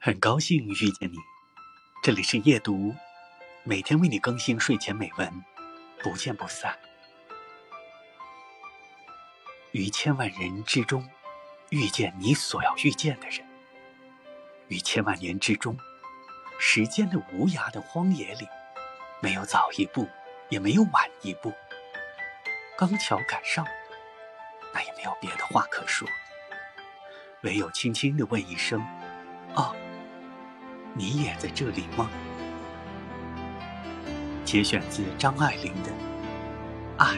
很高兴遇见你，这里是夜读，每天为你更新睡前美文，不见不散。于千万人之中，遇见你所要遇见的人；于千万年之中，时间的无涯的荒野里，没有早一步，也没有晚一步，刚巧赶上，那也没有别的话可说，唯有轻轻的问一声：“。”你也在这里吗？节选自张爱玲的《爱》。